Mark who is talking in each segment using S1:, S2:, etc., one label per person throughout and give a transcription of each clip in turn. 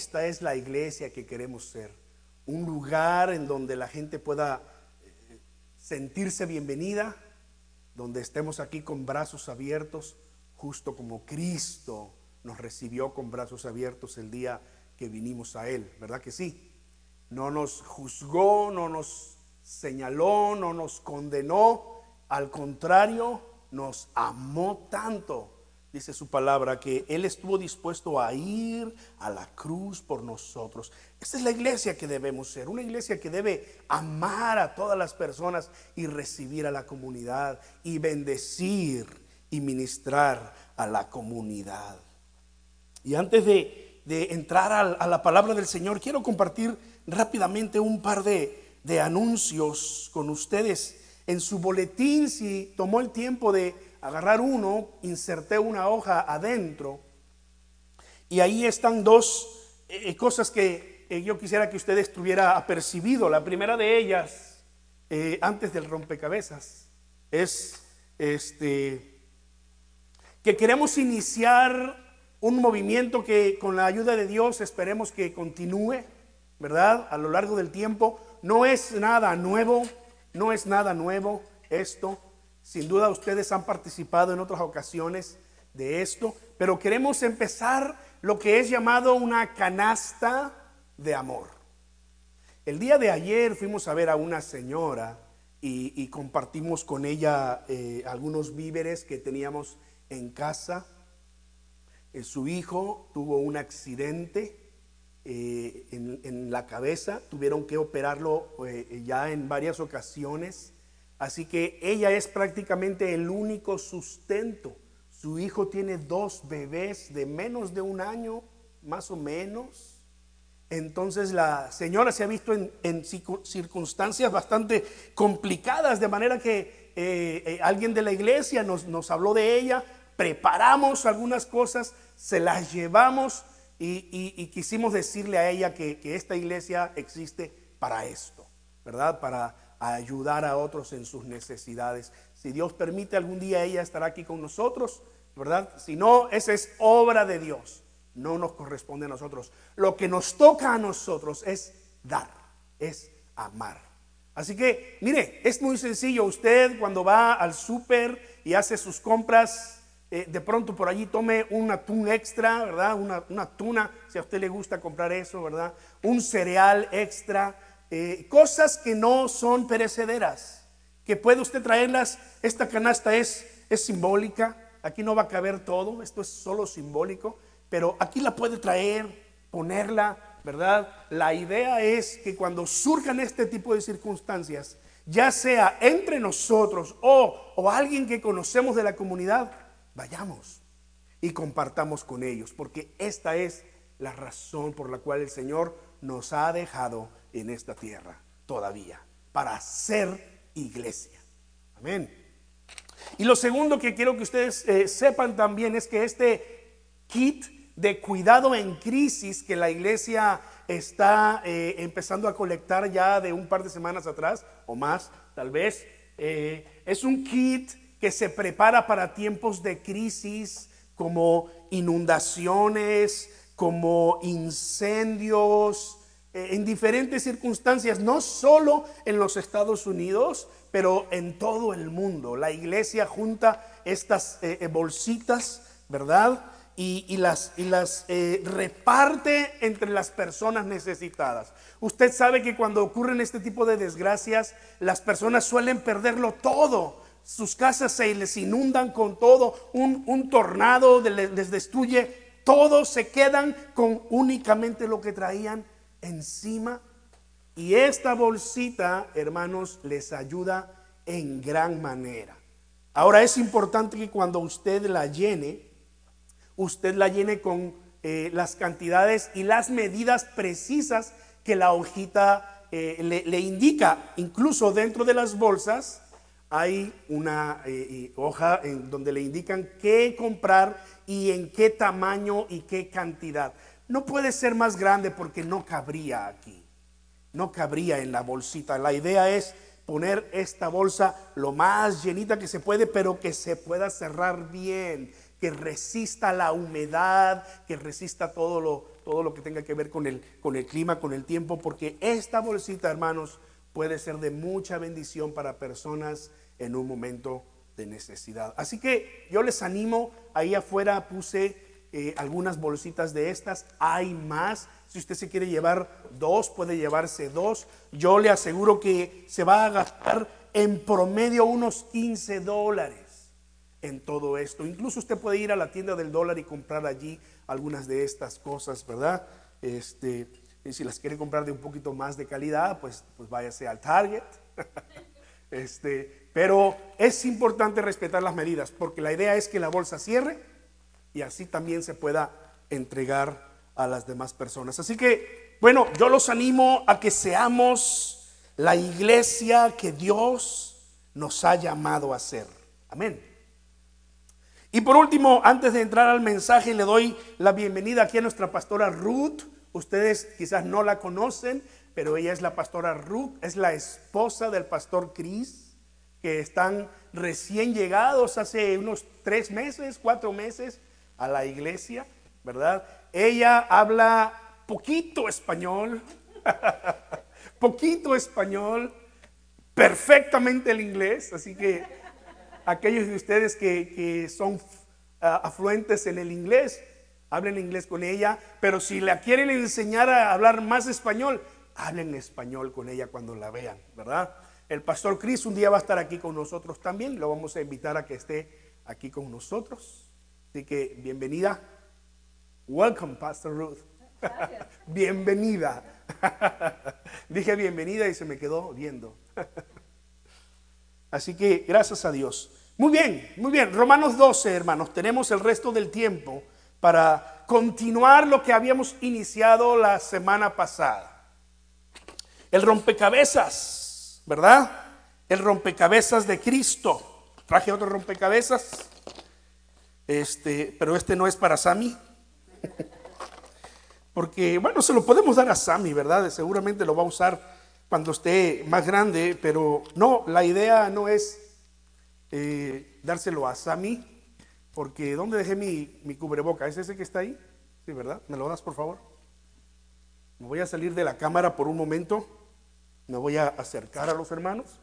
S1: esta es la iglesia que queremos ser. Un lugar en donde la gente pueda eh, sentirse bienvenida, donde estemos aquí con brazos abiertos, justo como Cristo nos recibió con brazos abiertos el día que vinimos a Él, ¿verdad que sí? No nos juzgó, no nos señaló, no nos condenó, al contrario, nos amó tanto, dice su palabra, que Él estuvo dispuesto a ir a la cruz por nosotros. Esta es la iglesia que debemos ser, una iglesia que debe amar a todas las personas y recibir a la comunidad y bendecir y ministrar a la comunidad. Y antes de, entrar a, la palabra del Señor, quiero compartir rápidamente un par de, de anuncios con ustedes. En su boletín, si tomó el tiempo de agarrar uno, inserté una hoja adentro y ahí están dos eh, cosas que eh, yo quisiera que usted estuviera apercibido. La primera de ellas, eh, antes del rompecabezas, es este, que queremos iniciar un movimiento que con la ayuda de Dios esperemos que continúe, ¿verdad? A lo largo del tiempo. No es nada nuevo, no es nada nuevo esto. Sin duda ustedes han participado en otras ocasiones de esto, pero queremos empezar lo que es llamado una canasta de amor. El día de ayer fuimos a ver a una señora y, compartimos con ella eh, algunos víveres que teníamos en casa. Eh, su hijo tuvo un accidente eh, en, la cabeza, tuvieron que operarlo ya en varias ocasiones, así que ella es prácticamente el único sustento. Su hijo tiene dos bebés de menos de un año, más o menos. Entonces la señora se ha visto en, circunstancias bastante complicadas, de manera que eh, alguien de la iglesia nos habló de ella, preparamos algunas cosas, se las llevamos y, quisimos decirle a ella que, esta iglesia existe para esto, ¿verdad? Para ayudar a otros en sus necesidades. Si Dios permite, algún día ella estará aquí con nosotros, ¿verdad? Si no, esa es obra de Dios, no nos corresponde a nosotros. Lo que nos toca a nosotros es dar, es amar. Así que, mire, es muy sencillo. Usted cuando va al súper y hace sus compras, eh, de pronto por allí tome un atún extra, ¿verdad? Una, tuna, si a usted le gusta comprar eso, ¿verdad? Un cereal extra, eh, cosas que no son perecederas, que puede usted traerlas. Esta canasta es, es simbólica, aquí no va a caber todo, esto es solo simbólico, pero aquí la puede traer, ponerla, ¿verdad? La idea es que cuando surjan este tipo de circunstancias, ya sea entre nosotros o, o alguien que conocemos de la comunidad, vayamos y compartamos con ellos, porque esta es la razón por la cual el Señor nos ha dejado en esta tierra todavía, para ser iglesia. Amén. Y lo segundo que quiero que ustedes eh, sepan también es que este kit de cuidado en crisis que la iglesia está eh, empezando a colectar ya de un par de semanas atrás o más, tal vez, eh, es un kit que se prepara para tiempos de crisis como inundaciones, como incendios, eh, en diferentes circunstancias, no solo en los Estados Unidos, pero en todo el mundo. La iglesia junta estas eh, eh, bolsitas, ¿verdad? Y, las, y las reparte entre las personas necesitadas. Usted sabe que cuando ocurren este tipo de desgracias, las personas suelen perderlo todo sus casas se les inundan con todo, un, tornado les, destruye, todos se quedan con únicamente lo que traían encima. Y esta bolsita, hermanos, les ayuda en gran manera. Ahora es importante que cuando usted la llene, usted la llene con eh, las cantidades y las medidas precisas que la hojita eh, le, le indica. Incluso dentro de las bolsas hay una eh, hoja en donde le indican qué comprar y en qué tamaño y qué cantidad. No puede ser más grande porque no cabría aquí. No cabría en la bolsita. La idea es poner esta bolsa lo más llenita que se puede, pero que se pueda cerrar bien, que resista la humedad, que resista todo lo, todo lo que tenga que ver con el, con el clima, con el tiempo, porque esta bolsita, hermanos, puede ser de mucha bendición para personas en un momento de necesidad. Así que yo les animo, ahí afuera puse eh, algunas bolsitas de estas, hay más. Si usted se quiere llevar dos, puede llevarse dos. Yo le aseguro que se va a gastar en promedio unos 15 dólares en todo esto. Incluso usted puede ir a la tienda del dólar y comprar allí algunas de estas cosas, ¿verdad? Este, y si las quiere comprar de un poquito más de calidad, pues, pues váyase al Target. este, pero es importante respetar las medidas, porque la idea es que la bolsa cierre y así también se pueda entregar a las demás personas. Así que, bueno, yo los animo a que seamos la iglesia que Dios nos ha llamado a ser. Amén. Y por último, antes de entrar al mensaje, le doy la bienvenida aquí a nuestra pastora Ruth. Ustedes quizás no la conocen, pero ella es la pastora Ruth, es la esposa del pastor Chris, que están recién llegados hace unos tres meses, cuatro meses a la iglesia, ¿verdad? Ella habla poquito español, poquito español, perfectamente el inglés, así que aquellos de ustedes que, son ah, afluentes en el inglés, hablen inglés con ella, pero si la quieren enseñar a hablar más español, hablen español con ella cuando la vean, ¿verdad? El pastor Chris un día va a estar aquí con nosotros también, lo vamos a invitar a que esté aquí con nosotros. Así que bienvenida. Welcome, Pastor Ruth. bienvenida. Dije bienvenida y se me quedó viendo. Así que gracias a Dios. Muy bien, muy bien. Romanos 12, hermanos. Tenemos el resto del tiempo para continuar lo que habíamos iniciado la semana pasada. El rompecabezas, ¿verdad? El rompecabezas de Cristo. Traje otro rompecabezas. Este, pero este no es para Sami. Porque, bueno, se lo podemos dar a Sami, ¿verdad? Seguramente lo va a usar cuando esté más grande, pero no, la idea no es eh, dárselo a Sami, porque ¿dónde dejé mi, mi cubreboca? ¿Es ese que está ahí? Sí, ¿verdad? ¿Me lo das, por favor? Me voy a salir de la cámara por un momento, me voy a acercar a los hermanos.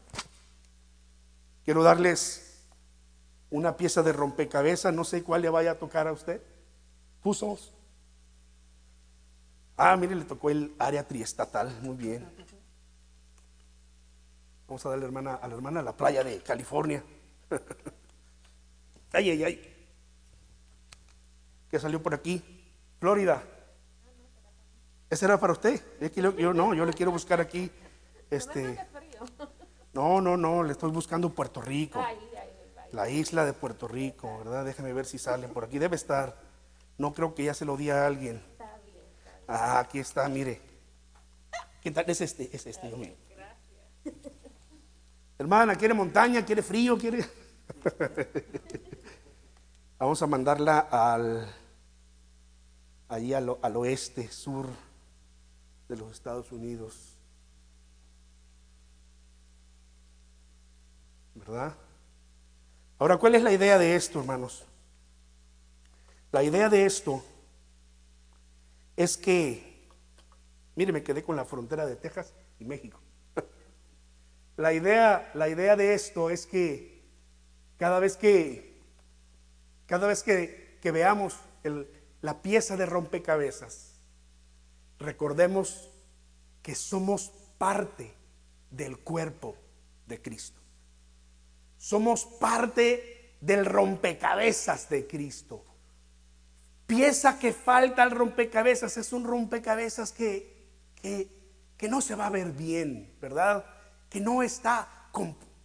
S1: Quiero darles una pieza de rompecabezas, no sé cuál le vaya a tocar a usted. Pusos. Ah, mire, le tocó el área triestatal, muy bien. Vamos a darle hermana, a la hermana la playa de California. ay, ay, ay. ¿Qué salió por aquí? Florida. ¿Ese era para usted? Yo no, yo le quiero buscar aquí. Este. No, no, no, le estoy buscando Puerto Rico. La isla de Puerto Rico, ¿verdad? Déjame ver si salen por aquí. Debe estar. No creo que ya se lo di a alguien. Ah, aquí está, mire. ¿Qué tal? Es este, es este, Dios mío. Hermana, ¿quiere montaña? ¿Quiere frío? ¿Quiere? Vamos a mandarla al, allí al, al oeste, sur de los Estados Unidos. ¿Verdad? Ahora, ¿cuál es la idea de esto, hermanos? La idea de esto es que, mire, me quedé con la frontera de Texas y México. La idea, la idea de esto es que cada vez que, cada vez que, veamos la pieza de rompecabezas, recordemos que somos parte del cuerpo de Cristo. Somos parte del rompecabezas de Cristo. Pieza que falta al rompecabezas es un rompecabezas que, que, no se va a ver bien, ¿verdad? que no está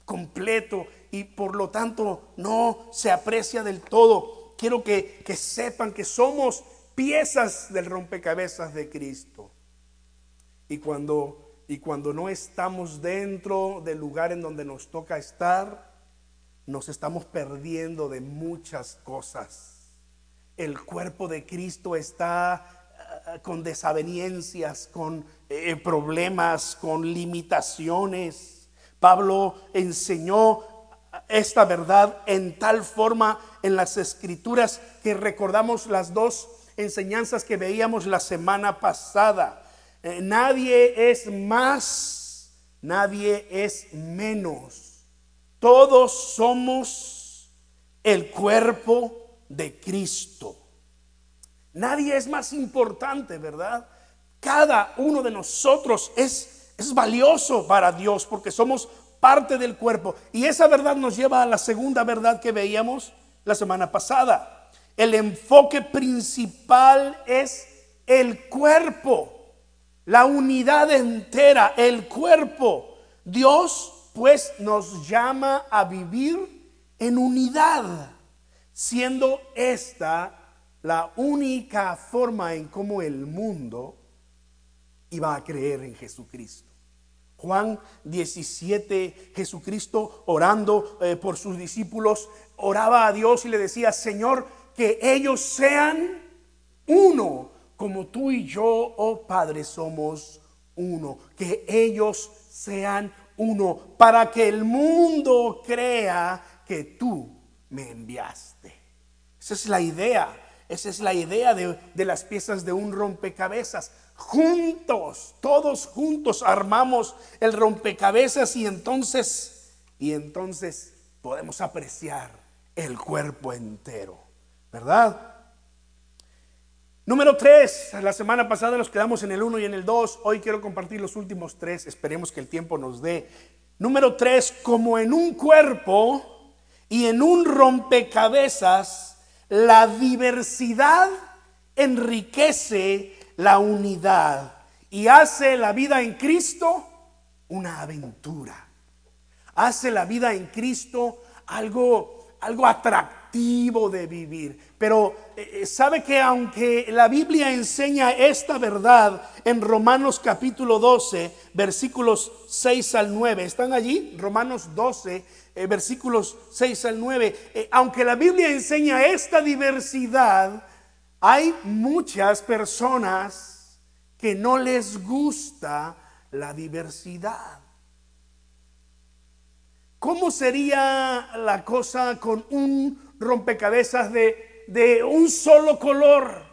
S1: completo y por lo tanto no se aprecia del todo. Quiero que, que sepan que somos piezas del rompecabezas de Cristo. Y cuando, y cuando no estamos dentro del lugar en donde nos toca estar, nos estamos perdiendo de muchas cosas. El cuerpo de Cristo está eh, con desavenencias, con eh, problemas, con limitaciones. Pablo enseñó esta verdad en tal forma en las escrituras que recordamos las dos enseñanzas que veíamos la semana pasada. Eh, nadie es más, nadie es menos. Todos somos el cuerpo de Cristo. Nadie es más importante, ¿verdad? Cada uno de nosotros es, es valioso para Dios porque somos parte del cuerpo. Y esa verdad nos lleva a la segunda verdad que veíamos la semana pasada. El enfoque principal es el cuerpo, la unidad entera, el cuerpo. Dios pues nos llama a vivir en unidad, siendo esta la única forma en cómo el mundo iba a creer en Jesucristo. Juan 17, Jesucristo orando eh, por sus discípulos, oraba a Dios y le decía, Señor, que ellos sean uno, como tú y yo, oh Padre, somos uno, que ellos sean uno, para que el mundo crea que tú me enviaste. Esa es la idea, esa es la idea de, de las piezas de un rompecabezas juntos, todos juntos armamos el rompecabezas y entonces, y entonces podemos apreciar el cuerpo entero, ¿verdad? Número tres, la semana pasada nos quedamos en el uno y en el dos, hoy quiero compartir los últimos tres, esperemos que el tiempo nos dé. Número tres, como en un cuerpo y en un rompecabezas, la diversidad enriquece la unidad y hace la vida en Cristo una aventura. Hace la vida en Cristo algo, algo atractivo de vivir. Pero eh, eh, sabe que aunque la Biblia enseña esta verdad en Romanos capítulo 12, versículos 6 al 9, ¿están allí? Romanos 12, eh, versículos 6 al 9. aunque la Biblia enseña esta diversidad, hay muchas personas que no les gusta la diversidad. ¿Cómo sería la cosa con un rompecabezas de, de un solo color?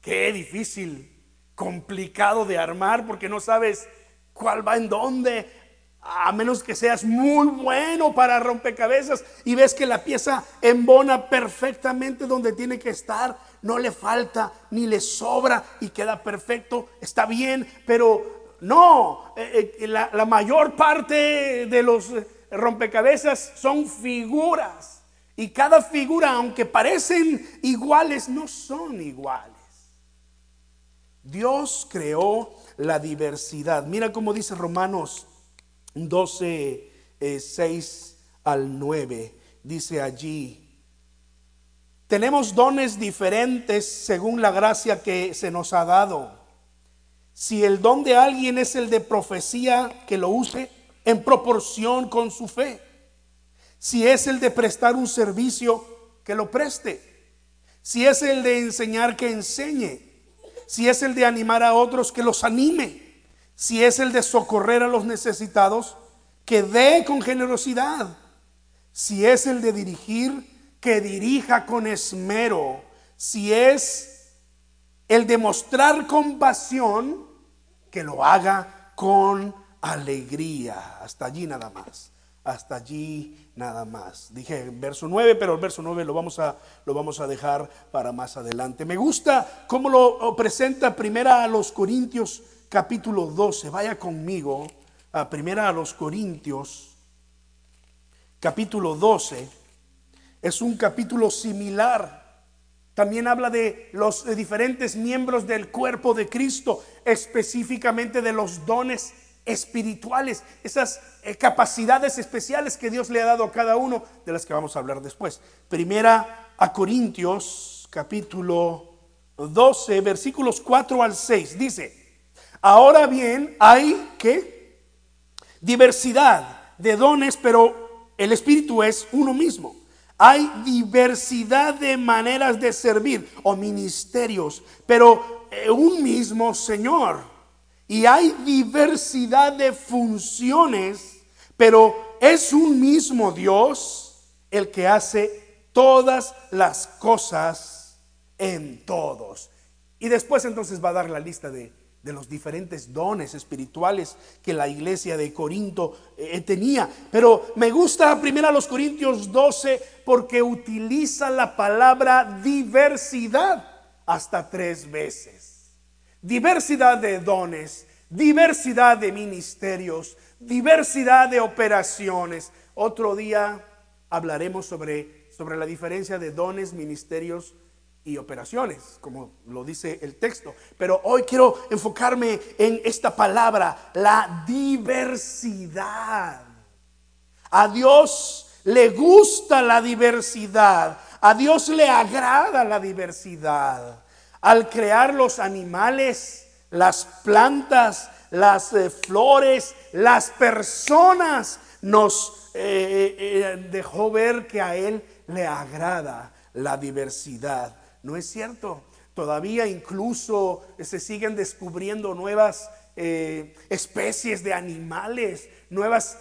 S1: Qué difícil, complicado de armar porque no sabes cuál va en dónde a menos que seas muy bueno para rompecabezas y ves que la pieza embona perfectamente donde tiene que estar, no le falta ni le sobra y queda perfecto, está bien, pero no, eh, eh, la, la mayor parte de los rompecabezas son figuras y cada figura, aunque parecen iguales, no son iguales. Dios creó la diversidad. Mira cómo dice Romanos 12, 6 eh, al 9. Dice allí, tenemos dones diferentes según la gracia que se nos ha dado. Si el don de alguien es el de profecía, que lo use en proporción con su fe. Si es el de prestar un servicio, que lo preste. Si es el de enseñar, que enseñe. Si es el de animar a otros, que los anime si es el de socorrer a los necesitados, que dé con generosidad. Si es el de dirigir, que dirija con esmero. Si es el de mostrar compasión, que lo haga con alegría. Hasta allí nada más. Hasta allí nada más. Dije verso 9, pero el verso 9 lo vamos a, lo vamos a dejar para más adelante. Me gusta cómo lo presenta primera a los Corintios capítulo 12. Vaya conmigo a primera a los Corintios, capítulo 12. Es un capítulo similar. También habla de los diferentes miembros del cuerpo de Cristo, específicamente de los dones espirituales, esas eh, capacidades especiales que Dios le ha dado a cada uno, de las que vamos a hablar después. Primera a Corintios, capítulo 12, versículos 4 al 6, dice, Ahora bien, hay que diversidad de dones, pero el Espíritu es uno mismo. Hay diversidad de maneras de servir o ministerios, pero eh, un mismo Señor. Y hay diversidad de funciones, pero es un mismo Dios el que hace todas las cosas en todos. Y después entonces va a dar la lista de, de los diferentes dones espirituales que la iglesia de Corinto eh, tenía. Pero me gusta primero a los Corintios 12 porque utiliza la palabra diversidad hasta tres veces. Diversidad de dones, diversidad de ministerios, diversidad de operaciones. Otro día hablaremos sobre, sobre la diferencia de dones, ministerios y operaciones, como lo dice el texto. Pero hoy quiero enfocarme en esta palabra, la diversidad. A Dios le gusta la diversidad, a Dios le agrada la diversidad. Al crear los animales, las plantas, las eh, flores, las personas, nos eh, eh, dejó ver que a Él le agrada la diversidad. No es cierto. Todavía incluso se siguen descubriendo nuevas especies de animales, nuevas,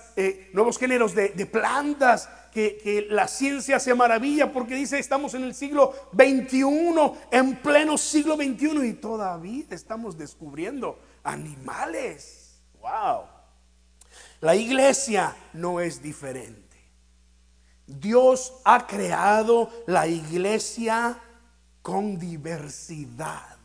S1: nuevos géneros de, plantas, que, la ciencia se maravilla porque dice estamos en el siglo XXI, en pleno siglo XXI y todavía estamos descubriendo animales. ¡Wow! La iglesia no es diferente. Dios ha creado la iglesia con diversidad.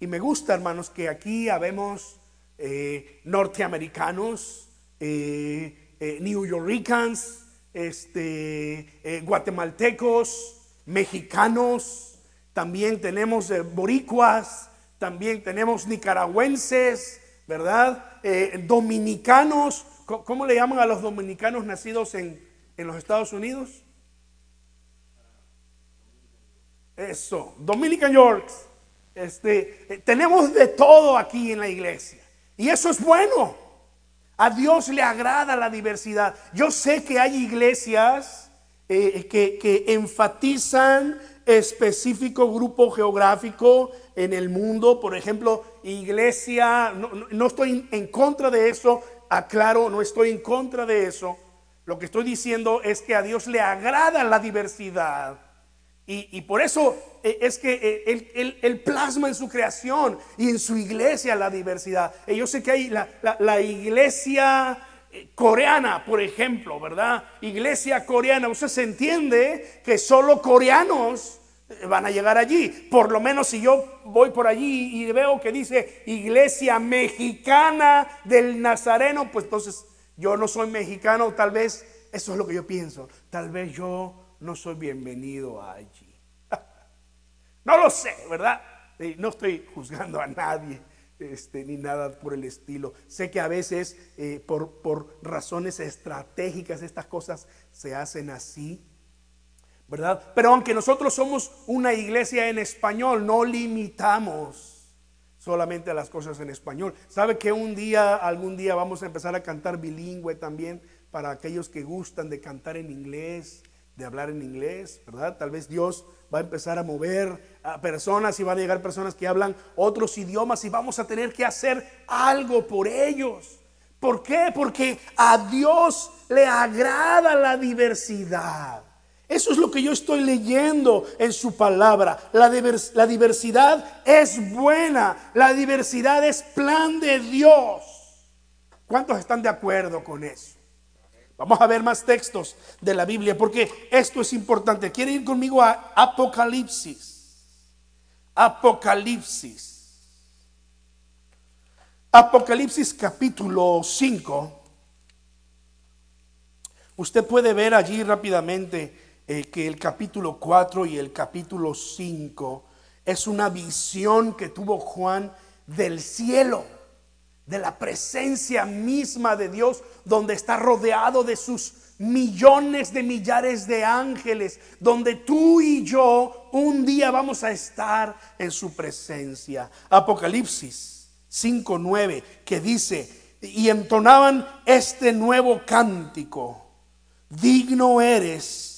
S1: Y me gusta, hermanos, que aquí habemos eh, norteamericanos, eh, eh, New Yorkers, este, guatemaltecos, mexicanos, también tenemos boricuas, también tenemos nicaragüenses, ¿verdad? dominicanos, ¿cómo le llaman a los dominicanos nacidos en, en los Estados Unidos? Eso, Dominican Yorks. Este, eh, tenemos de todo aquí en la iglesia. Y eso es bueno. A Dios le agrada la diversidad. Yo sé que hay iglesias eh, que, enfatizan específico grupo geográfico en el mundo. Por ejemplo, iglesia, no, no estoy en contra de eso, aclaro, no estoy en contra de eso. Lo que estoy diciendo es que a Dios le agrada la diversidad. Y, por eso eh, es que eh, él, plasma en su creación y en su iglesia la diversidad. Y yo sé que hay la, iglesia eh, coreana, por ejemplo, ¿verdad? Iglesia coreana, usted se entiende que solo coreanos van a llegar allí. Por lo menos si yo voy por allí y veo que dice iglesia mexicana del Nazareno, pues entonces yo no soy mexicano, tal vez eso es lo que yo pienso. Tal vez yo no soy bienvenido allí. no lo sé, ¿verdad? No estoy juzgando a nadie. Este, ni nada por el estilo. Sé que a veces eh, por, por razones estratégicas estas cosas se hacen así, ¿verdad? Pero aunque nosotros somos una iglesia en español, no limitamos solamente a las cosas en español. ¿Sabe que un día, algún día vamos a empezar a cantar bilingüe también para aquellos que gustan de cantar en inglés? De hablar en inglés, ¿verdad? Tal vez Dios va a empezar a mover a personas y van a llegar personas que hablan otros idiomas y vamos a tener que hacer algo por ellos. ¿Por qué? Porque a Dios le agrada la diversidad. Eso es lo que yo estoy leyendo en su palabra. La, la diversidad es buena, la diversidad es plan de Dios. ¿Cuántos están de acuerdo con eso? Vamos a ver más textos de la Biblia porque esto es importante. ¿Quiere ir conmigo a Apocalipsis? Apocalipsis. Apocalipsis capítulo 5. Usted puede ver allí rápidamente eh, que el capítulo 4 y el capítulo 5 es una visión que tuvo Juan del cielo de la presencia misma de Dios, donde está rodeado de sus millones de millares de ángeles, donde tú y yo un día vamos a estar en su presencia. Apocalipsis 5:9 que dice, y entonaban este nuevo cántico, digno eres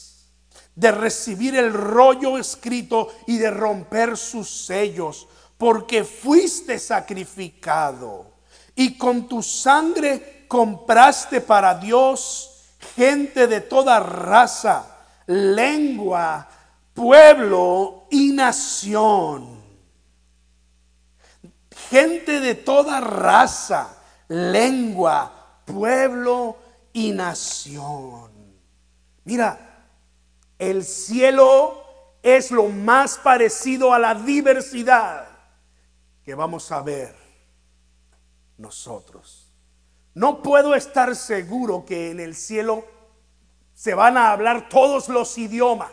S1: de recibir el rollo escrito y de romper sus sellos, porque fuiste sacrificado y con tu sangre compraste para Dios gente de toda raza, lengua, pueblo y nación. Gente de toda raza, lengua, pueblo y nación. Mira, el cielo es lo más parecido a la diversidad que vamos a ver nosotros. No puedo estar seguro que en el cielo se van a hablar todos los idiomas,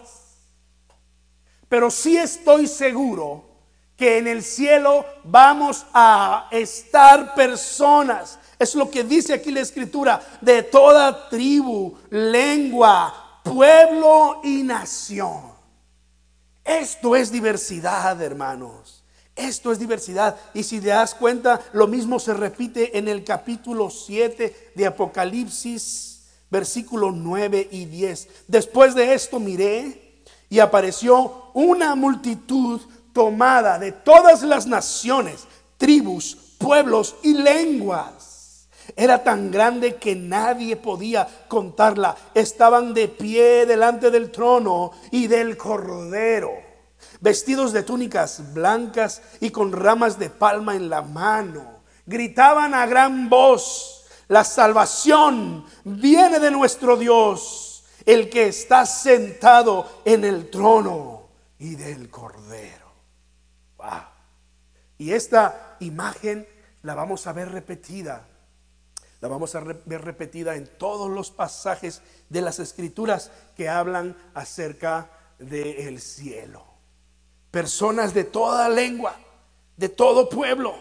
S1: pero sí estoy seguro que en el cielo vamos a estar personas. Es lo que dice aquí la escritura, de toda tribu, lengua, pueblo y nación. Esto es diversidad, hermanos. Esto es diversidad. Y si te das cuenta, lo mismo se repite en el capítulo 7 de Apocalipsis, versículos 9 y 10. Después de esto miré y apareció una multitud tomada de todas las naciones, tribus, pueblos y lenguas. Era tan grande que nadie podía contarla. Estaban de pie delante del trono y del cordero, vestidos de túnicas blancas y con ramas de palma en la mano. Gritaban a gran voz, la salvación viene de nuestro Dios, el que está sentado en el trono y del cordero. Y esta imagen la vamos a ver repetida. La vamos a ver repetida en todos los pasajes de las escrituras que hablan acerca del cielo. Personas de toda lengua, de todo pueblo,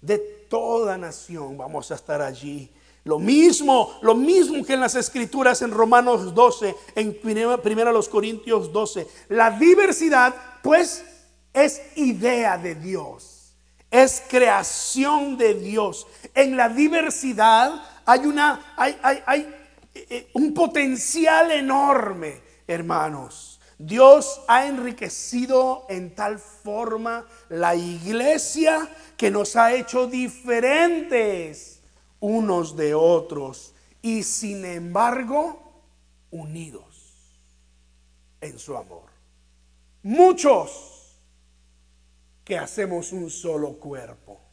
S1: de toda nación vamos a estar allí. Lo mismo, lo mismo que en las escrituras en Romanos 12, en primera, los Corintios 12. La diversidad, pues, es idea de Dios, es creación de Dios. En la diversidad hay, una, hay, hay, eh, un potencial enorme, hermanos. Dios ha enriquecido en tal forma la iglesia que nos ha hecho diferentes unos de otros y sin embargo unidos en su amor. Muchos que hacemos un solo cuerpo.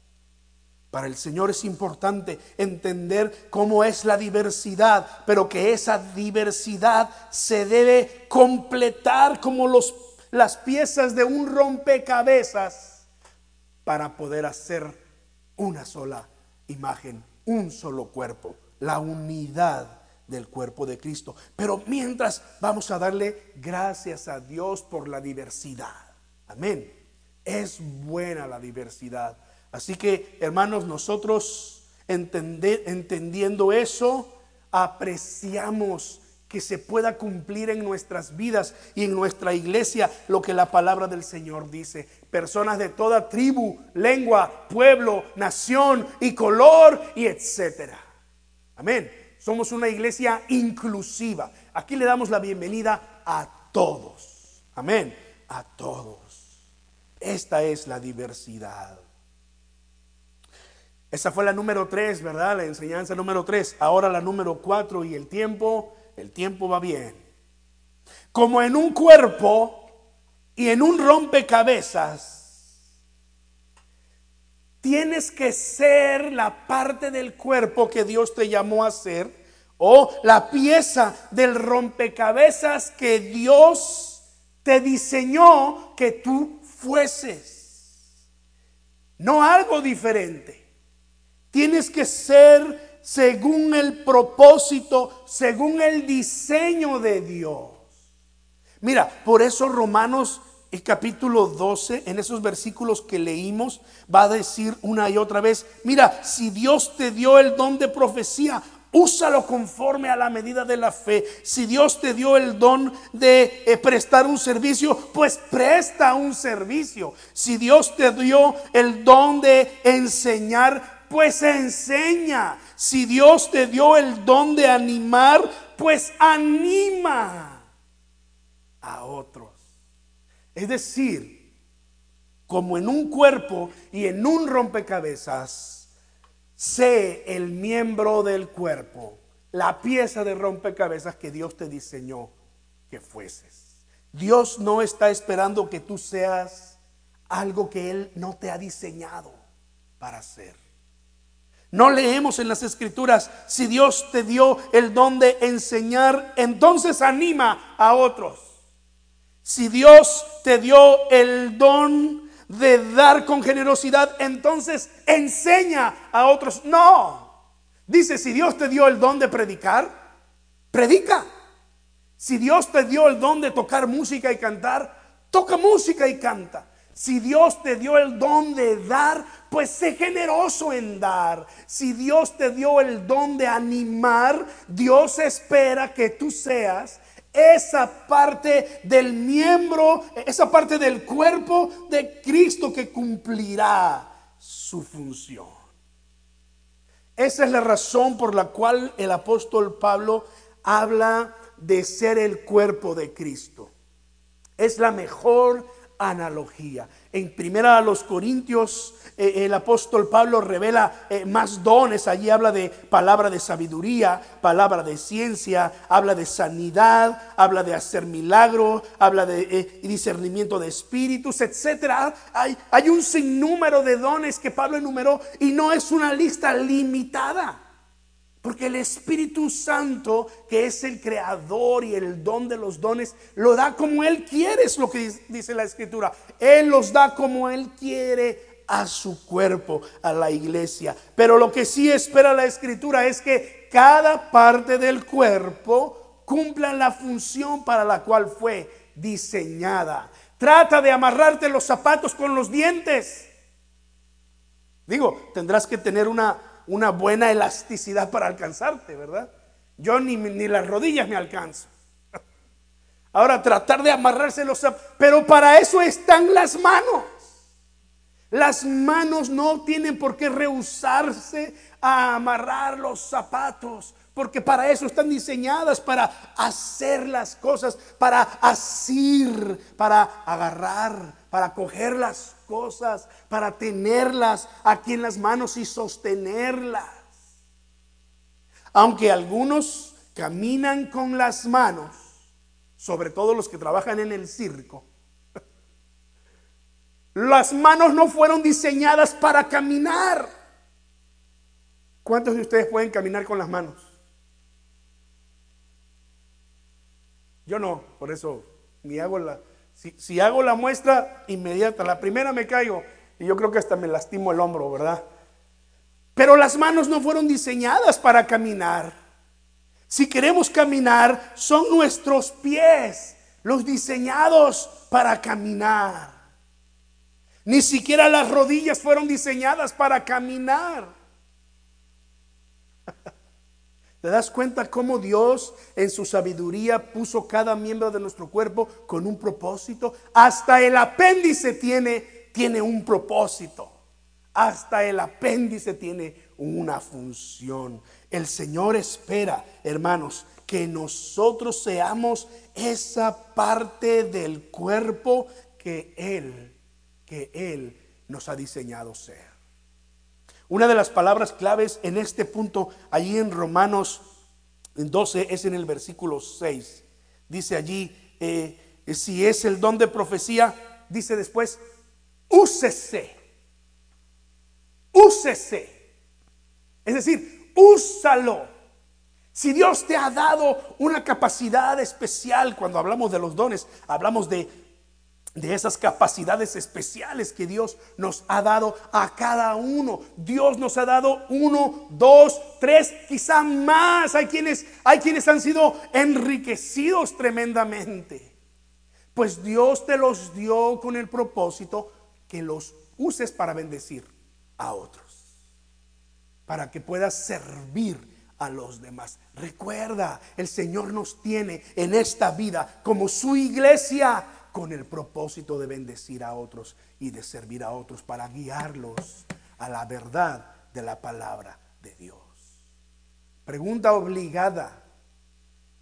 S1: Para el Señor es importante entender cómo es la diversidad, pero que esa diversidad se debe completar como las piezas de un rompecabezas para poder hacer una sola imagen, un solo cuerpo, la unidad del cuerpo de Cristo. Pero mientras vamos a darle gracias a Dios por la diversidad. Amén. Es buena la diversidad. Así que, hermanos, nosotros entendiendo eso, apreciamos que se pueda cumplir en nuestras vidas y en nuestra iglesia lo que la palabra del Señor dice. Personas de toda tribu, lengua, pueblo, nación y color y etcétera. Amén. Somos una iglesia inclusiva. Aquí le damos la bienvenida a todos. Amén. A todos. Esta es la diversidad. Esa fue la número tres, ¿verdad? La enseñanza número tres. Ahora la número cuatro y el tiempo, el tiempo va bien. Como en un cuerpo y en un rompecabezas, tienes que ser la parte del cuerpo que Dios te llamó a ser o la pieza del rompecabezas que Dios te diseñó que tú fueses, no algo diferente. Tienes que ser según el propósito, según el diseño de Dios. Mira, por eso Romanos el capítulo 12, en esos versículos que leímos, va a decir una y otra vez, mira, si Dios te dio el don de profecía, Úsalo conforme a la medida de la fe. Si Dios te dio el don de eh, prestar un servicio, pues presta un servicio. Si Dios te dio el don de enseñar, pues enseña. Si Dios te dio el don de animar, pues anima a otros. Es decir, como en un cuerpo y en un rompecabezas, Sé el miembro del cuerpo, la pieza de rompecabezas que Dios te diseñó que fueses. Dios no está esperando que tú seas algo que Él no te ha diseñado para hacer. No leemos en las escrituras, si Dios te dio el don de enseñar, entonces anima a otros. Si Dios te dio el don de dar con generosidad, entonces enseña a otros. No. Dice, si Dios te dio el don de predicar, predica. Si Dios te dio el don de tocar música y cantar, toca música y canta. Si Dios te dio el don de dar, pues sé generoso en dar. Si Dios te dio el don de animar, Dios espera que tú seas esa parte del miembro, esa parte del cuerpo de Cristo que cumplirá su función. Esa es la razón por la cual el apóstol Pablo habla de ser el cuerpo de Cristo. Es la mejor analogía. En primera a los Corintios eh, el apóstol Pablo revela eh, más dones. Allí habla de palabra de sabiduría, palabra de ciencia, habla de sanidad, habla de hacer milagro, habla de eh, discernimiento de espíritus, etcétera. Hay, hay un sinnúmero de dones que Pablo enumeró y no es una lista limitada. Porque el Espíritu Santo, que es el creador y el don de los dones, lo da como Él quiere, es lo que dice la Escritura. Él los da como Él quiere a su cuerpo, a la iglesia. Pero lo que sí espera la Escritura es que cada parte del cuerpo cumpla la función para la cual fue diseñada. Trata de amarrarte los zapatos con los dientes. Digo, tendrás que tener una una buena elasticidad para alcanzarte, ¿verdad? Yo ni, ni las rodillas me alcanzo. Ahora tratar de amarrárselos, pero para eso están las manos. Las manos no tienen por qué rehusarse a amarrar los zapatos, porque para eso están diseñadas, para hacer las cosas, para asir, para agarrar, para coger las cosas, para tenerlas aquí en las manos y sostenerlas. Aunque algunos caminan con las manos, sobre todo los que trabajan en el circo, las manos no fueron diseñadas para caminar. ¿Cuántos de ustedes pueden caminar con las manos? Yo no, por eso ni hago la, si, hago la muestra inmediata, la primera me caigo y yo creo que hasta me lastimo el hombro, ¿verdad? Pero las manos no fueron diseñadas para caminar. Si queremos caminar, son nuestros pies los diseñados para caminar. Ni siquiera las rodillas fueron diseñadas para caminar. ¿Te das cuenta cómo Dios en su sabiduría puso cada miembro de nuestro cuerpo con un propósito? Hasta el apéndice tiene, tiene un propósito. Hasta el apéndice tiene una función. El Señor espera, hermanos, que nosotros seamos esa parte del cuerpo que Él, que Él nos ha diseñado ser. Una de las palabras claves en este punto, allí en Romanos 12, es en el versículo 6. Dice allí, eh, si es el don de profecía, dice después, úsese, úsese. Es decir, úsalo. Si Dios te ha dado una capacidad especial, cuando hablamos de los dones, hablamos de de esas capacidades especiales que Dios nos ha dado a cada uno. Dios nos ha dado uno, dos, tres, quizá más. Hay quienes, hay quienes han sido enriquecidos tremendamente. Pues Dios te los dio con el propósito que los uses para bendecir a otros. Para que puedas servir a los demás. Recuerda, el Señor nos tiene en esta vida como su iglesia con el propósito de bendecir a otros y de servir a otros para guiarlos a la verdad de la palabra de Dios. Pregunta obligada.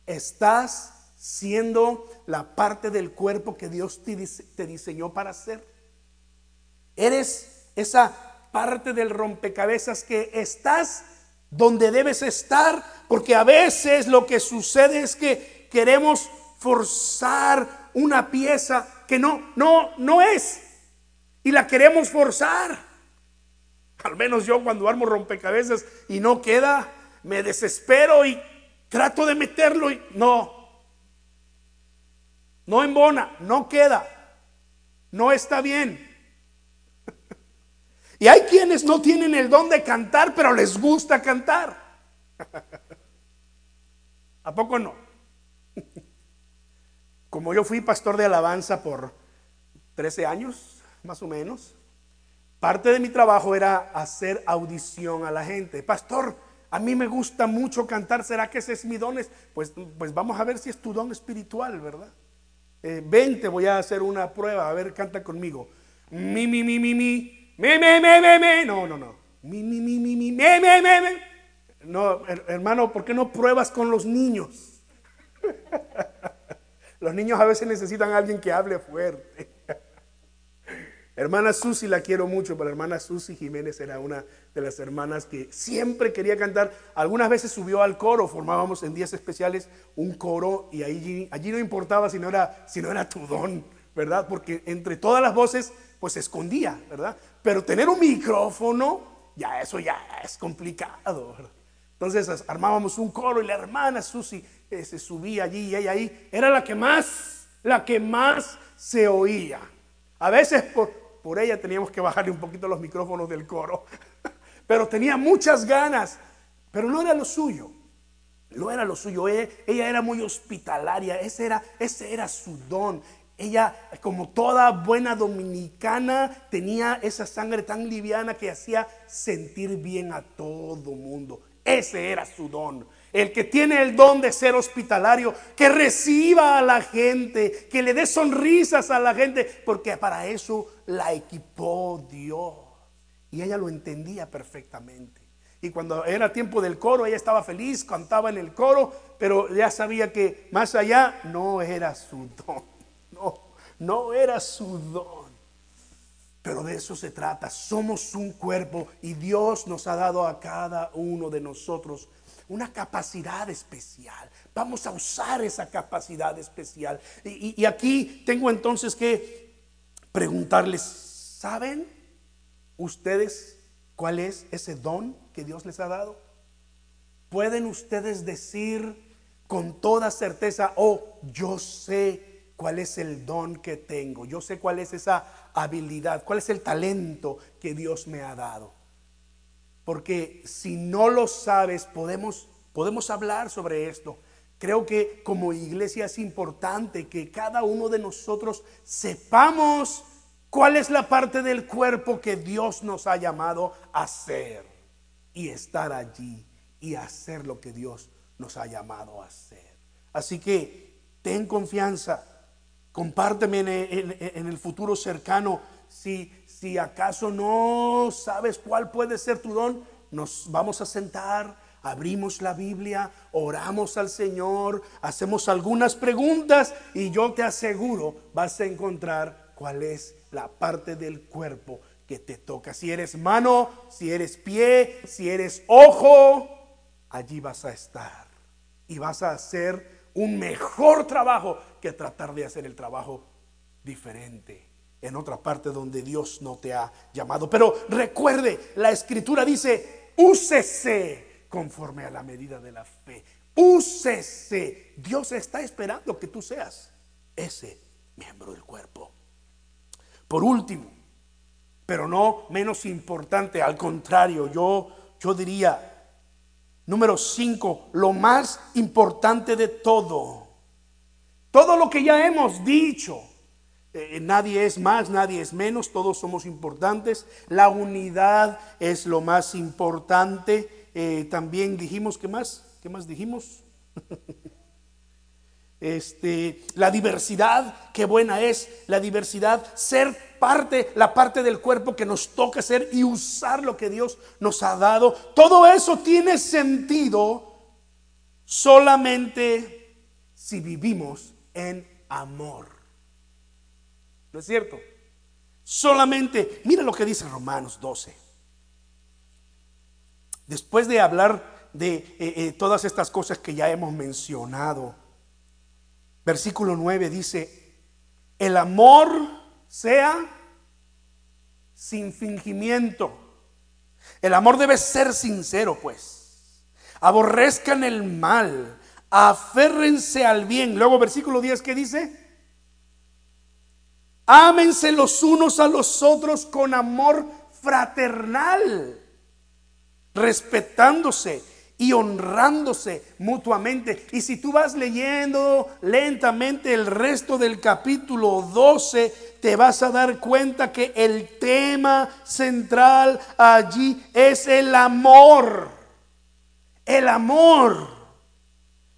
S1: ¿Estás siendo la parte del cuerpo que Dios te diseñó para ser? ¿Eres esa parte del rompecabezas que estás donde debes estar? Porque a veces lo que sucede es que queremos forzar una pieza que no, no, no es. Y la queremos forzar. Al menos yo cuando armo rompecabezas y no queda, me desespero y trato de meterlo y no. No embona, no queda. No está bien. Y hay quienes no tienen el don de cantar, pero les gusta cantar. ¿A poco no? Como yo fui pastor de alabanza por 13 años, más o menos, parte de mi trabajo era hacer audición a la gente. Pastor, a mí me gusta mucho cantar, ¿será que ese es mi don? Pues, pues vamos a ver si es tu don espiritual, ¿verdad? Eh, ven, te voy a hacer una prueba, a ver, canta conmigo. Mi, mi, mi, mi, mi. Me, me, me, me, me. No, no, no. Mi, mi, mi, mi, mi, me, me, me, me. No, hermano, ¿por qué no pruebas con los niños? Los niños a veces necesitan a alguien que hable fuerte. Hermana Susi la quiero mucho, pero hermana Susi Jiménez era una de las hermanas que siempre quería cantar. Algunas veces subió al coro, formábamos en días especiales un coro y allí, allí no importaba si no, era, si no era tu don, ¿verdad? Porque entre todas las voces pues se escondía, ¿verdad? Pero tener un micrófono, ya eso ya es complicado. Entonces armábamos un coro y la hermana Susi eh, se subía allí y ella ahí era la que más, la que más se oía. A veces por, por ella teníamos que bajarle un poquito los micrófonos del coro, pero tenía muchas ganas, pero no era lo suyo. No era lo suyo, ella, era muy hospitalaria, ese era, ese era su don. Ella, como toda buena dominicana, tenía esa sangre tan liviana que hacía sentir bien a todo mundo. Ese era su don. El que tiene el don de ser hospitalario, que reciba a la gente, que le dé sonrisas a la gente, porque para eso la equipó Dios. Y ella lo entendía perfectamente. Y cuando era tiempo del coro, ella estaba feliz, cantaba en el coro, pero ya sabía que más allá no era su don no era su don. Pero de eso se trata. Somos un cuerpo y Dios nos ha dado a cada uno de nosotros una capacidad especial. Vamos a usar esa capacidad especial. Y, aquí tengo entonces que preguntarles, ¿saben ustedes cuál es ese don que Dios les ha dado? ¿Pueden ustedes decir con toda certeza, oh, yo sé cuál es el don que tengo, yo sé cuál es esa habilidad, cuál es el talento que Dios me ha dado. Porque si no lo sabes, podemos, podemos hablar sobre esto. Creo que como iglesia es importante que cada uno de nosotros sepamos cuál es la parte del cuerpo que Dios nos ha llamado a hacer y estar allí y hacer lo que Dios nos ha llamado a hacer. Así que ten confianza, Compárteme en, el futuro cercano. Si, si acaso no sabes cuál puede ser tu don, nos vamos a sentar, abrimos la Biblia, oramos al Señor, hacemos algunas preguntas y yo te aseguro vas a encontrar cuál es la parte del cuerpo que te toca. Si eres mano, si eres pie, si eres ojo, allí vas a estar y vas a hacer un mejor trabajo que tratar de hacer el trabajo diferente en otra parte donde Dios no te ha llamado. Pero recuerde, la escritura dice, úsese conforme a la medida de la fe. Úsese. Dios está esperando que tú seas ese miembro del cuerpo. Por último, pero no menos importante, al contrario, yo, yo diría, Número cinco, lo más importante de todo. Todo lo que ya hemos dicho. Eh, nadie es más, nadie es menos, todos somos importantes. La unidad es lo más importante. Eh, también dijimos, ¿qué más? ¿Qué más dijimos? Este, la diversidad, qué buena es la diversidad, ser parte, la parte del cuerpo que nos toca ser y usar lo que Dios nos ha dado. Todo eso tiene sentido solamente si vivimos en amor. ¿No es cierto? Solamente, mira lo que dice Romanos 12. Después de hablar de eh, eh, todas estas cosas que ya hemos mencionado, Versículo 9 dice, el amor sea sin fingimiento. El amor debe ser sincero, pues. Aborrezcan el mal, aférrense al bien. Luego versículo 10 que dice, ámense los unos a los otros con amor fraternal, respetándose y honrándose mutuamente. Y si tú vas leyendo lentamente el resto del capítulo 12, te vas a dar cuenta que el tema central allí es el amor. El amor.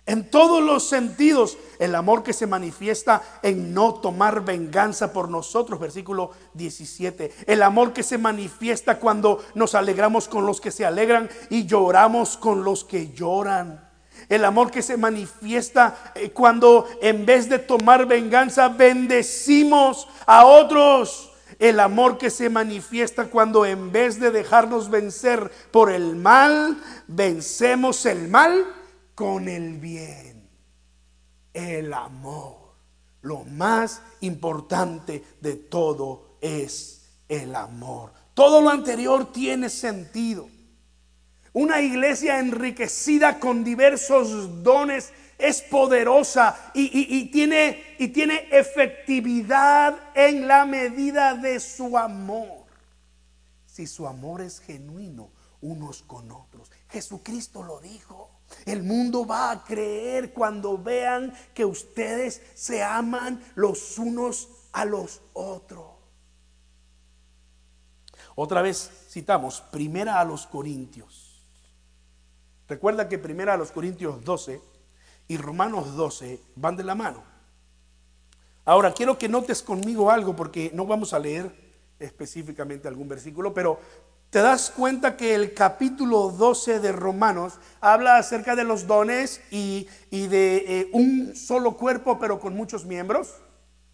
S1: En todos los sentidos, el amor que se manifiesta en no tomar venganza por nosotros, versículo 17. El amor que se manifiesta cuando nos alegramos con los que se alegran y lloramos con los que lloran. El amor que se manifiesta eh, cuando en vez de tomar venganza bendecimos a otros. El amor que se manifiesta cuando en vez de dejarnos vencer por el mal, vencemos el mal con el bien. El amor. Lo más importante de todo es el amor. Todo lo anterior tiene sentido. Una iglesia enriquecida con diversos dones es poderosa y, tiene, tiene efectividad en la medida de su amor. Si su amor es genuino unos con otros. Jesucristo lo dijo. El mundo va a creer cuando vean que ustedes se aman los unos a los otros. Otra vez citamos, primera a los Corintios. Recuerda que primera a los Corintios 12 y Romanos 12 van de la mano. Ahora, quiero que notes conmigo algo porque no vamos a leer específicamente algún versículo, pero ¿Te das cuenta que el capítulo 12 de Romanos habla acerca de los dones y, de eh, un solo cuerpo pero con muchos miembros?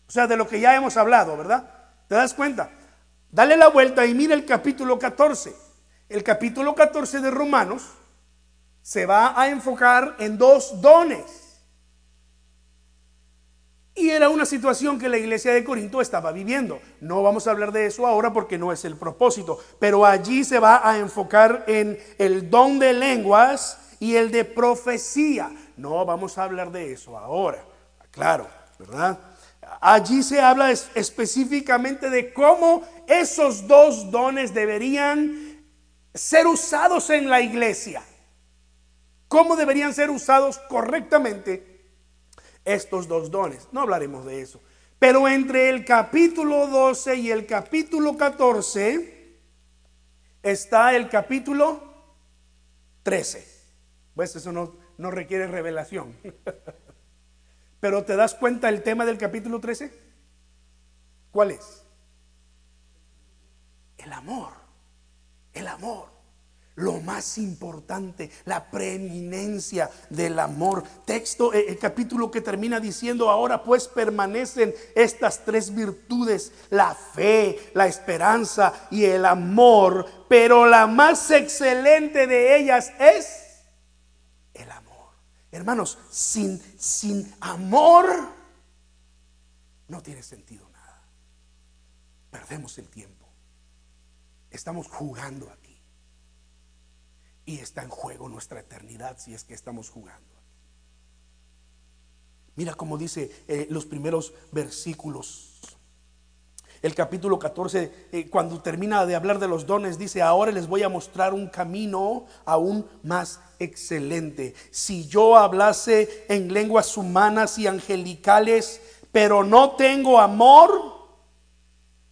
S1: O sea, de lo que ya hemos hablado, ¿verdad? ¿Te das cuenta? Dale la vuelta y mira el capítulo 14. El capítulo 14 de Romanos se va a enfocar en dos dones. Y era una situación que la iglesia de Corinto estaba viviendo. No vamos a hablar de eso ahora porque no es el propósito, pero allí se va a enfocar en el don de lenguas y el de profecía. No vamos a hablar de eso ahora, claro, ¿verdad? Allí se habla específicamente de cómo esos dos dones deberían ser usados en la iglesia. Cómo deberían ser usados correctamente estos dos dones. No hablaremos de eso. Pero entre el capítulo 12 y el capítulo 14 está el capítulo 13. Pues eso no, requiere revelación. Pero ¿te das cuenta el tema del capítulo 13? ¿Cuál es? El amor. El amor lo más importante, la preeminencia del amor. Texto, eh, el capítulo que termina diciendo, ahora pues permanecen estas tres virtudes, la fe, la esperanza y el amor, pero la más excelente de ellas es el amor. Hermanos, sin, sin amor no tiene sentido nada. Perdemos el tiempo. Estamos jugando aquí. Y está en juego nuestra eternidad si es que estamos jugando. Mira cómo dice eh, los primeros versículos. El capítulo 14, eh, cuando termina de hablar de los dones, dice, ahora les voy a mostrar un camino aún más excelente. Si yo hablase en lenguas humanas y angelicales, pero no tengo amor,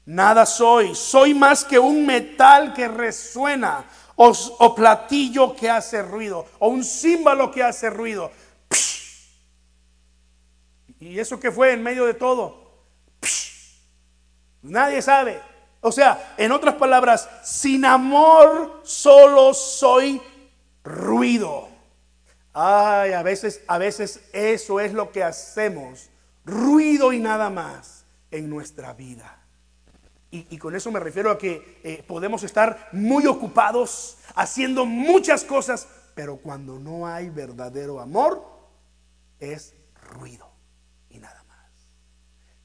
S1: nada soy. Soy más que un metal que resuena o, platillo que hace ruido, o un símbolo que hace ruido. ¿Y eso que fue en medio de todo? Nadie sabe. O sea, en otras palabras, sin amor solo soy ruido. Ay, a veces, a veces eso es lo que hacemos, ruido y nada más en nuestra vida. Y, con eso me refiero a que eh, podemos estar muy ocupados haciendo muchas cosas, pero cuando no hay verdadero amor, es ruido y nada más.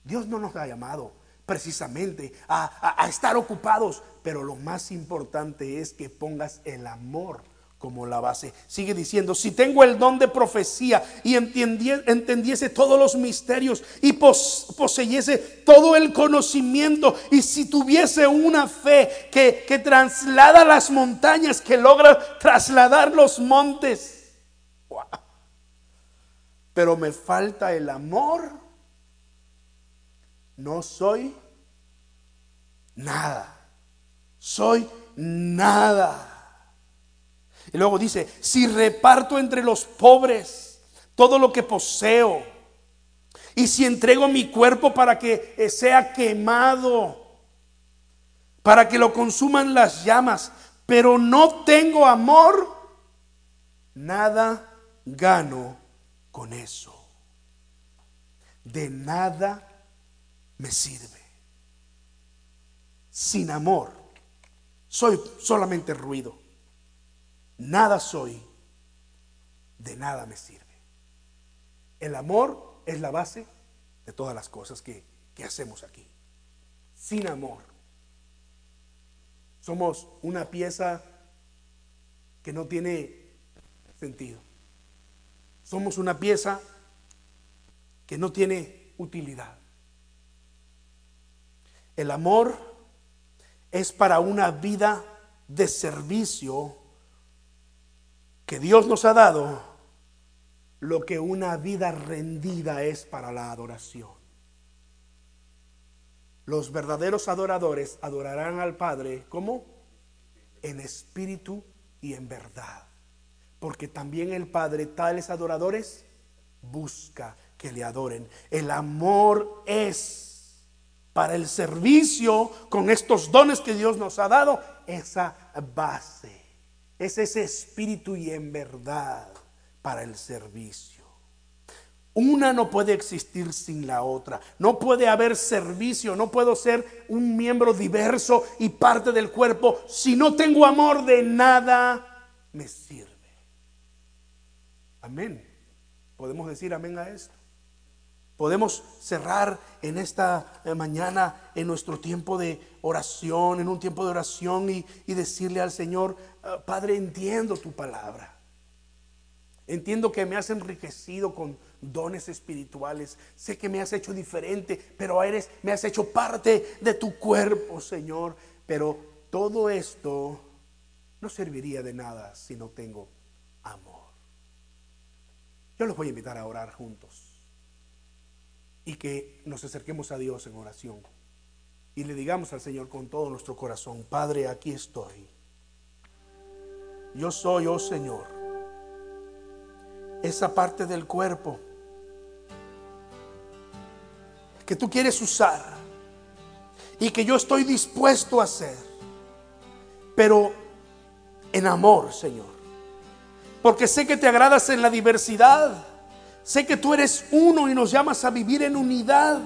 S1: Dios no nos ha llamado precisamente a, a estar ocupados, pero lo más importante es que pongas el amor como la base. Sigue diciendo, si tengo el don de profecía y entendiese todos los misterios y poseyese todo el conocimiento y si tuviese una fe que, que traslada las montañas, que logra trasladar los montes. Pero me falta el amor. No soy nada. Soy nada. Y luego dice, si reparto entre los pobres todo lo que poseo, y si entrego mi cuerpo para que sea quemado, para que lo consuman las llamas, pero no tengo amor, nada gano con eso. De nada me sirve. Sin amor, soy solamente ruido nada soy, de nada me sirve. El amor es la base de todas las cosas que, hacemos aquí. Sin amor, somos una pieza que no tiene sentido. Somos una pieza que no tiene utilidad. El amor es para una vida de servicio que Dios nos ha dado lo que una vida rendida es para la adoración. Los verdaderos adoradores adorarán al Padre como en espíritu y en verdad. Porque también el Padre, tales adoradores, busca que le adoren. El amor es para el servicio con estos dones que Dios nos ha dado esa base es ese espíritu y en verdad para el servicio. Una no puede existir sin la otra. No puede haber servicio, no puedo ser un miembro diverso y parte del cuerpo. Si no tengo amor de nada, me sirve. Amén. ¿Podemos decir amén a esto? Podemos cerrar en esta eh, mañana, en nuestro tiempo de oración, en un tiempo de oración y, decirle al Señor, ah, Padre, entiendo tu palabra. Entiendo que me has enriquecido con dones espirituales. Sé que me has hecho diferente, pero eres, me has hecho parte de tu cuerpo, Señor. Pero todo esto no serviría de nada si no tengo amor. Yo los voy a invitar a orar juntos y que nos acerquemos a Dios en oración y le digamos al Señor con todo nuestro corazón, Padre, aquí estoy. Yo soy, oh Señor, esa parte del cuerpo que tú quieres usar y que yo estoy dispuesto a hacer, pero en amor, Señor. Porque sé que te agradas en la diversidad Sé que tú eres uno y nos llamas a vivir en unidad.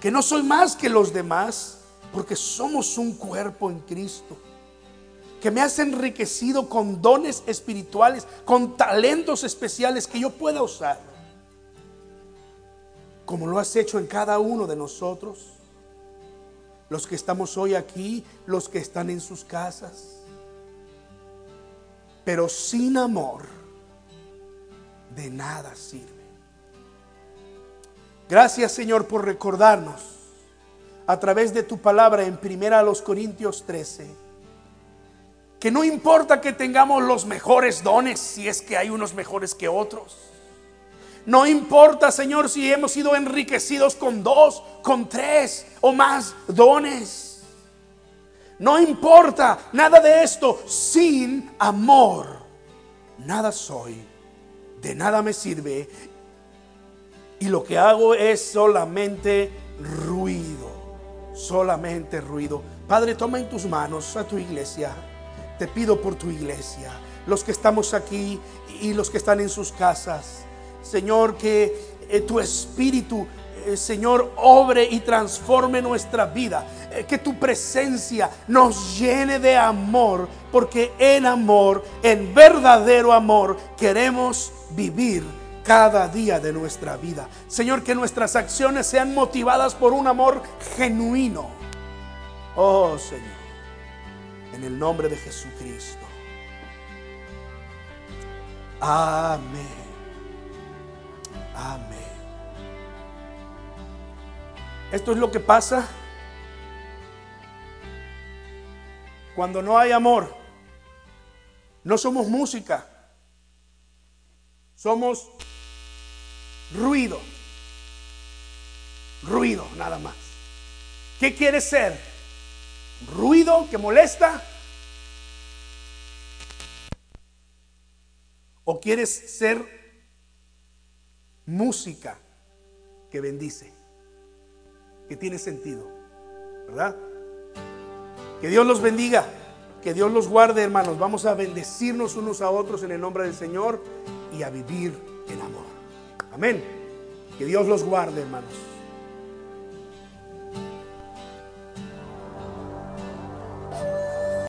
S1: Que no soy más que los demás, porque somos un cuerpo en Cristo. Que me has enriquecido con dones espirituales, con talentos especiales que yo pueda usar. Como lo has hecho en cada uno de nosotros. Los que estamos hoy aquí, los que están en sus casas. Pero sin amor de nada sirve. Gracias Señor por recordarnos a través de tu palabra en primera a los Corintios 13 que no importa que tengamos los mejores dones si es que hay unos mejores que otros. No importa, Señor, si hemos sido enriquecidos con dos, con tres o más dones. No importa nada de esto sin amor. Nada soy de nada me sirve y lo que hago es solamente ruido, solamente ruido. Padre, toma en tus manos a tu iglesia. Te pido por tu iglesia, los que estamos aquí y los que están en sus casas. Señor, que eh, tu espíritu eh, Señor, obre y transforme nuestra vida. Eh, que tu presencia nos llene de amor, porque en amor, en verdadero amor, queremos vivir cada día de nuestra vida. Señor, que nuestras acciones sean motivadas por un amor genuino. Oh Señor, en el nombre de Jesucristo. Amén. Amén. Esto es lo que pasa cuando no hay amor. No somos música. Somos ruido. Ruido, nada más. ¿Qué quieres ser? ¿Ruido que molesta? ¿O quieres ser música que bendice? Que tiene sentido. ¿Verdad? Que Dios los bendiga. Que Dios los guarde, hermanos. Vamos a bendecirnos unos a otros en el nombre del Señor y a vivir en amor. Amén. Que Dios los guarde, hermanos.